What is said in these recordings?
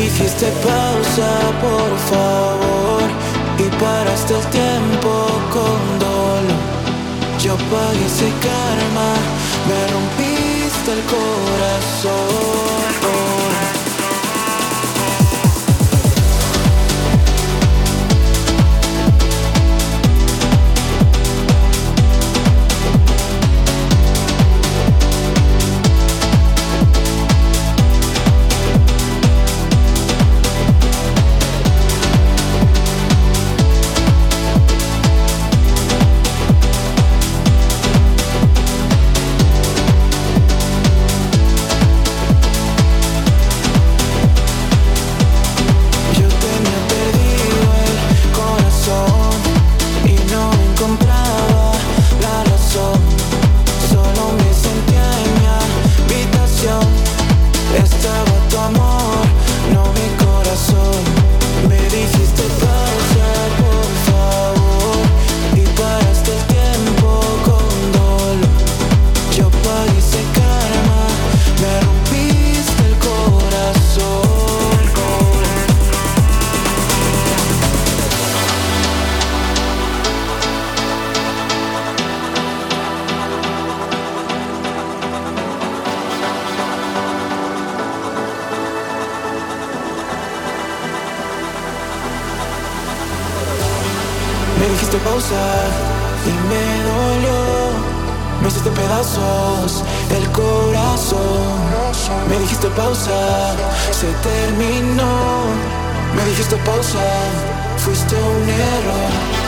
Dijiste pausa, por favor, y paraste el tiempo con dolor. Yo pagué ese karma, me rompiste el corazón. Me dijiste pausa y me dolió. Me hiciste pedazos el corazón. Me dijiste pausa, se terminó. Me dijiste pausa, fuiste un error.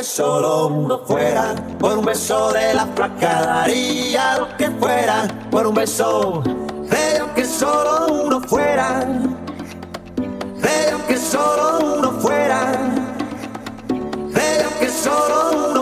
solo uno fuera. Por un beso de la flaca daría lo que fuera. Por un beso de que solo uno fuera. De que solo uno fuera. De que solo uno